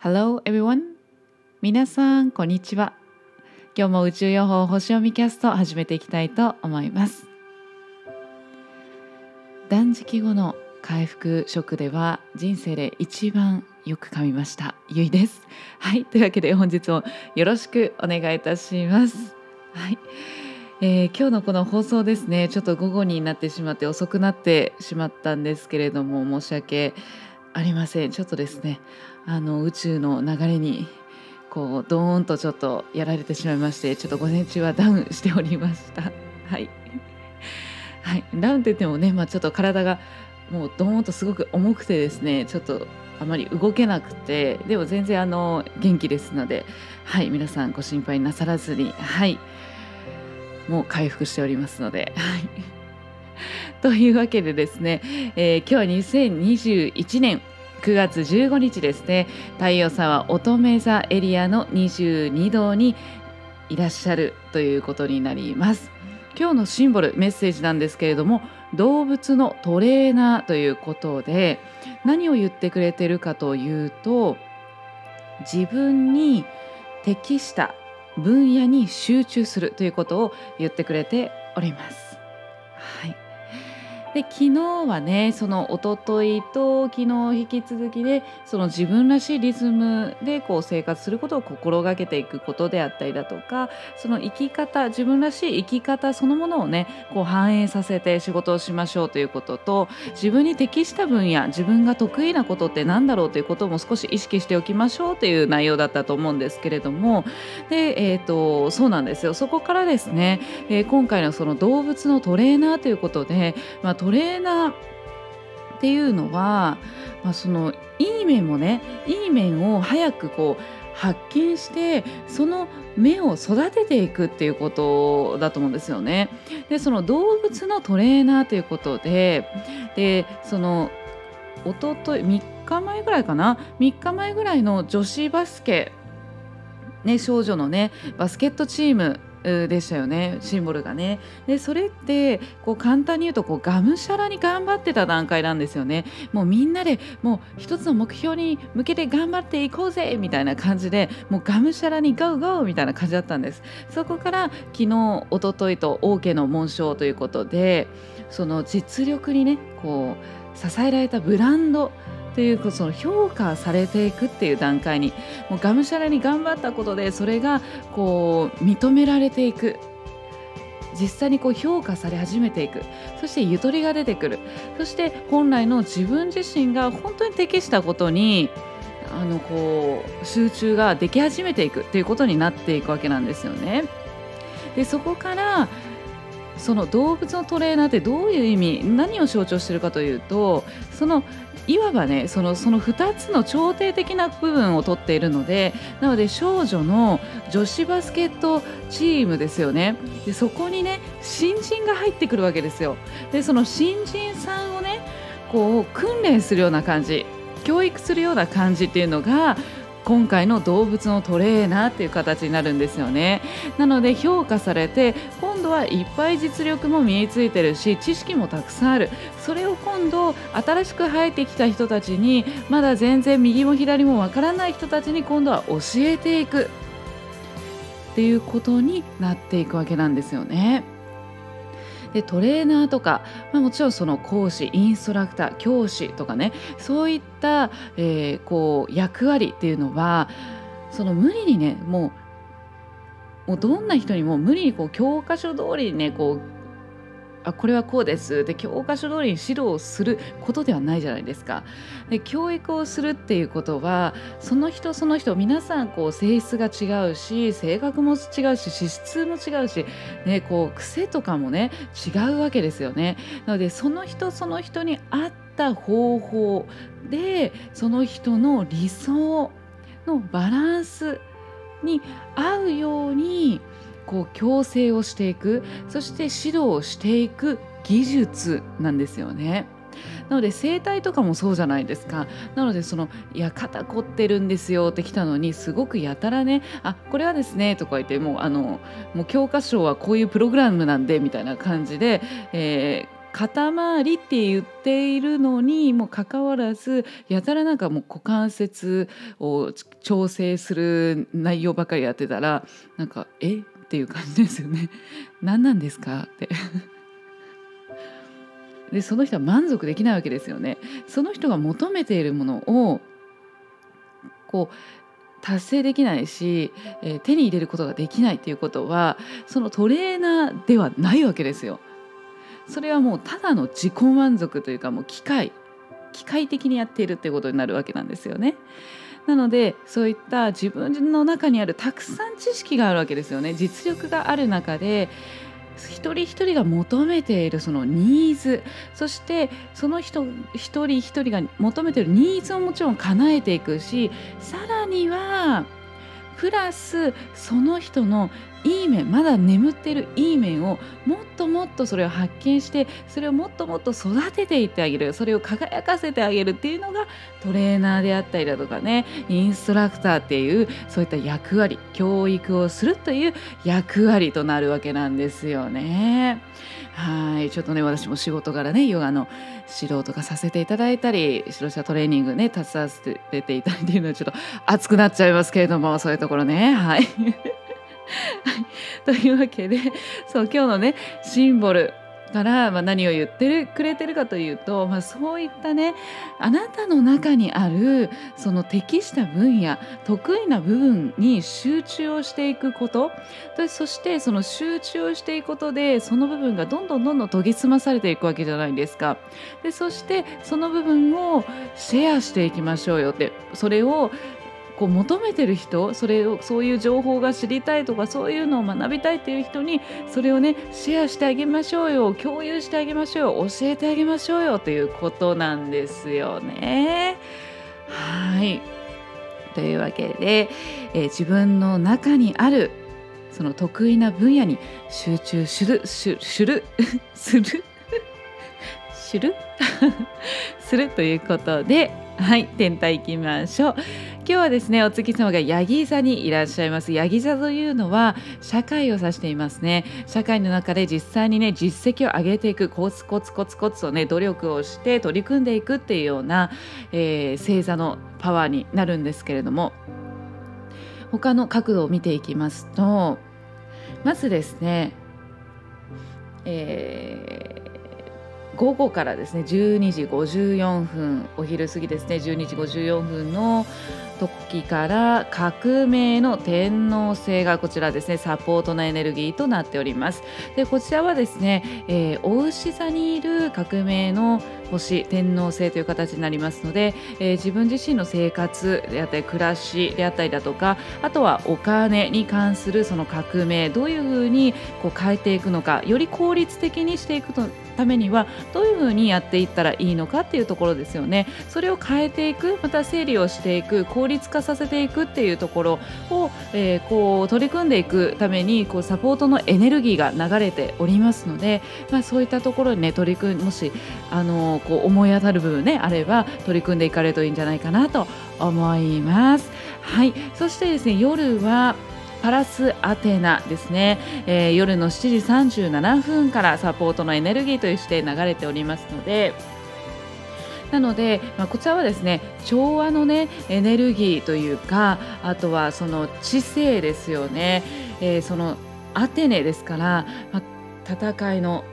Hello everyone. 皆さんこんにちは。今日も宇宙予報星読みキャスト始めていきたいと思います。断食後の回復食では人生で一番よく噛みました。ゆいです。はい。というわけで本日もよろしくお願いいたします。はい。えー、今日のこの放送ですねちょっと午後になってしまって遅くなってしまったんですけれども申し訳ありません。ちょっとですねあの宇宙の流れにこうドーンとちょっとやられてしまいましてちょっと午前中はダウンしておりました。はい、はい、ダウンって言ってもね、まあ、ちょっと体がもうドーンとすごく重くてですねちょっとあまり動けなくてでも全然あの元気ですのではい。皆さんご心配なさらずにはい。もう回復しておりますのではい。というわけでですね、えー、今日は2021年9月15日ですね。太陽さんは乙女座エリアの22度にいらっしゃるということになります。今日のシンボルメッセージなんですけれども動物のトレーナーということで何を言ってくれてるかというと自分に適した分野に集中するということを言ってくれております。はい。で昨日はねその一昨日と昨日引き続きでその自分らしいリズムでこう生活することを心がけていくことであったりだとかその生き方自分らしい生き方そのものをねこう反映させて仕事をしましょうということと自分に適した分野自分が得意なことって何だろうということも少し意識しておきましょうという内容だったと思うんですけれどもで、えーと、そうなんですよ。そこからですね、えー、今回のその動物のトレーナーということで、まあ、トトレーナーっていうのは、まあ、そのいい面もねいい面を早くこう発見してその目を育てていくっていうことだと思うんですよね。でその動物のトレーナーということででそのおととい3日前ぐらいかな？3日前ぐらいの女子バスケ、ね、少女のねバスケットチームでしたよね。シンボルがね。でそれってこう簡単に言うとこうがむしゃらに頑張ってた段階なんですよね。もうみんなでもう一つの目標に向けて頑張っていこうぜみたいな感じでもうがむしゃらにゴーゴーみたいな感じだったんです。そこから昨日おとといと王家の紋章ということでその実力にねこう支えられたブランドっていうその評価されていくっていう段階にもうがむしゃらに頑張ったことでそれがこう認められていく。実際にこう評価され始めていく。そしてゆとりが出てくる。そして本来の自分自身が本当に適したことにあのこう集中ができ始めていくっていうことになっていくわけなんですよね。でそこからその動物のトレーナーってどういう意味？何を象徴しているかというとそのいわばねそのその2つの調停的な部分を取っているのでなので少女の女子バスケットチームですよね。でそこにね新人が入ってくるわけですよ。でその新人さんをねこう訓練するような感じ教育するような感じっていうのが今回の動物のトレーナーっていう形になるんですよね。なので評価されて今度はいっぱい実力も身についてるし知識もたくさんあるそれを今度新しく入ってきた人たちにまだ全然右も左もわからない人たちに今度は教えていくっていうことになっていくわけなんですよね。でトレーナーとか、まあ、もちろんその講師インストラクター教師とかねそういった、えー、こう役割っていうのはその無理にねもうもうどんな人にも無理にこう教科書通りにねこうあこれはこうですで教科書通りに指導をすることではないじゃないですか。で教育をするっていうことはその人その人皆さんこう性質が違うし性格も違うし資質も違うし、ね、こう癖とかもね違うわけですよね。なのでその人その人に合った方法でその人の理想のバランスに合うようにこう矯正をしていくそして指導をしていく技術なんですよね。なので整体とかもそうじゃないですかなのでその「いや肩凝ってるんですよ」って来たのにすごくやたらね「あこれはですね」とか言ってもうあのもう教科書はこういうプログラムなんでみたいな感じで、えー肩周りって言っているのにもかかわらずやたらなんかもう股関節を調整する内容ばかりやってたらなんかえ？っていう感じですよね。何なんですか？って でその人は満足できないわけですよね。その人が求めているものをこう達成できないし、えー、手に入れることができないっていうことはそのトレーナーではないわけですよ。それはもうただの自己満足というかもう機械機械的にやっているっていうことになるわけなんですよね。なのでそういった自分の中にあるたくさん知識があるわけですよね。実力がある中で一人一人が求めているそのニーズそしてその人一人一人が求めているニーズをもちろん叶えていくしさらにはプラスその人のいい面まだ眠ってるいい面をもっともっとそれを発見してそれをもっともっと育てていってあげるそれを輝かせてあげるっていうのがトレーナーであったりだとかねインストラクターっていうそういった役割教育をするという役割となるわけなんですよね。はいちょっとね私も仕事柄ねヨガの指導とかさせていただいたり白車トレーニングね携わせていただいているのはちょっと熱くなっちゃいますけれどもそういうところねはい。というわけでそう今日のねシンボルから、まあ、何を言ってるくれてるかというと、まあ、そういったねあなたの中にあるその適した分野得意な部分に集中をしていくことそしてその集中をしていくことでその部分がどんどんどんどん研ぎ澄まされていくわけじゃないですか。でそしてその部分をシェアしていきましょうよってそれをこう求めてる人それをそういう情報が知りたいとかそういうのを学びたいっていう人にそれをねシェアしてあげましょうよ共有してあげましょうよ教えてあげましょうよということなんですよね。はいというわけで、えー、自分の中にあるその得意な分野に集中するするする するする するということではい天体いきましょう日はですねお月様がヤギ座にいらっしゃいます。ヤギ座というのは社会を指していますね。社会の中で実際にね実績を上げていくコツコツコツコツとね努力をして取り組んでいくっていうような、えー、星座のパワーになるんですけれども。他の角度を見ていきますとまずですね、えー午後からですね12時54分お昼過ぎですね12時54分の時から革命の天皇制がこちらですねサポートのエネルギーとなっております。でこちらはですね、えー、お牛座にいる革命の星天皇星という形になりますので、えー、自分自身の生活であったり暮らしであったりだとかあとはお金に関するその革命どういうふうにこう変えていくのかより効率的にしていくとためにはどういうふうにやっていったらいいのかっていうところですよね。それを変えていくまた整理をしていく効率化させていくっていうところを、えー、こう取り組んでいくためにこうサポートのエネルギーが流れておりますので、まあ、そういったところにね取り組んもしあのこう思い当たる部分ねあれば取り組んでいかれるといいんじゃないかなと思います。はい。そしてですね夜はパラスアテナですね、えー、夜の7時37分からサポートのエネルギーとして流れておりますので。なので、まあ、こちらはですね調和のねエネルギーというかあとはその知性ですよね、えー、そのアテネですから、まあ、戦いの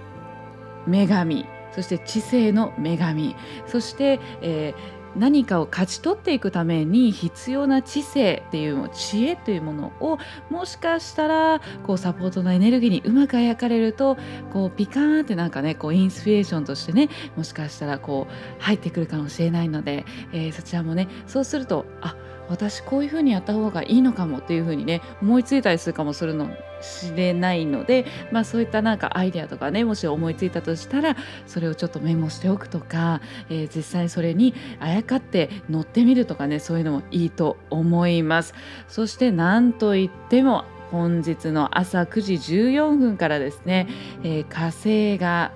女神そして知性の女神。そして、えー何かを勝ち取っていくために必要な知性っていう知恵というものをもしかしたらこうサポートのエネルギーにうまくあやかれるとこうピカーンってなんかねこうインスピレーションとしてねもしかしたらこう入ってくるかもしれないので、えー、そちらもねそうするとあ私こういうふうにやった方がいいのかもっていうふうにね思いついたりするかもするのしれないので、まあ、そういったなんかアイデアとかねもし思いついたとしたらそれをちょっとメモしておくとか、えー、実際それにあやかって乗ってみるとかねそういうのもいいと思います。そしてなんといっても本日の朝9時14分からですね、えー、火星が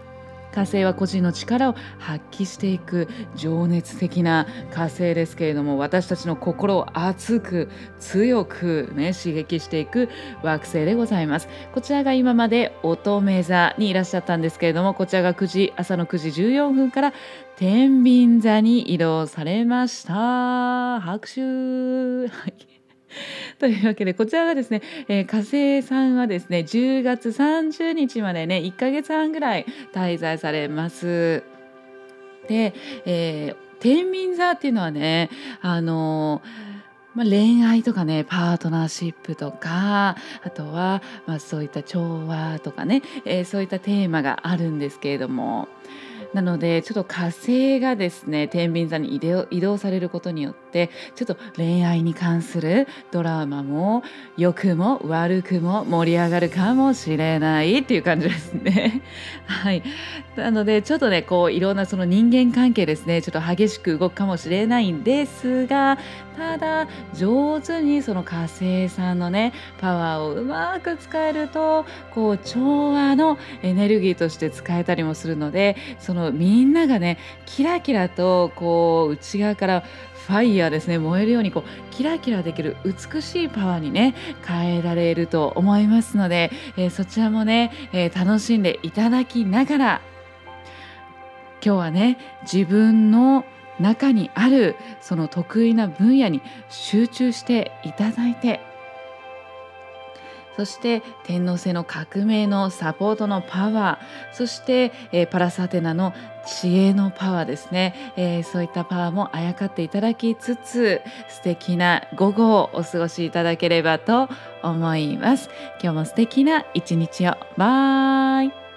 火星は個人の力を発揮していく情熱的な火星ですけれども私たちの心を熱く強く、ね、刺激していく惑星でございます。こちらが今まで乙女座にいらっしゃったんですけれどもこちらが9時朝の9時14分から天秤座に移動されました。拍手。というわけでこちらがですね、えー、火星さんはですね10月30日までね1ヶ月半ぐらい滞在されます。で、えー、天秤座っていうのはねあのまあ、恋愛とかねパートナーシップとかあとは、まあ、そういった調和とかね、えー、そういったテーマがあるんですけれどもなのでちょっと火星がですね天秤座に移動されることによってちょっと恋愛に関するドラマも良くも悪くも盛り上がるかもしれないっていう感じですね。はい、なのでちょっとねこういろんなその人間関係ですねちょっと激しく動くかもしれないんですがただ上手にその火星さんのねパワーをうまく使えるとこう調和のエネルギーとして使えたりもするのでそのみんながねキラキラとこう内側からファイヤーですね燃えるようにこうキラキラできる美しいパワーにね変えられると思いますので、えー、そちらもね、えー、楽しんでいただきながら今日はね自分の中にあるその得意な分野に集中していただいてそして天皇制の革命のサポートのパワーそして、えー、パラサテナの知恵のパワーですね、えー、そういったパワーもあやかっていただきつつ素敵な午後をお過ごしいただければと思います。今日も素敵な一日を。バイ。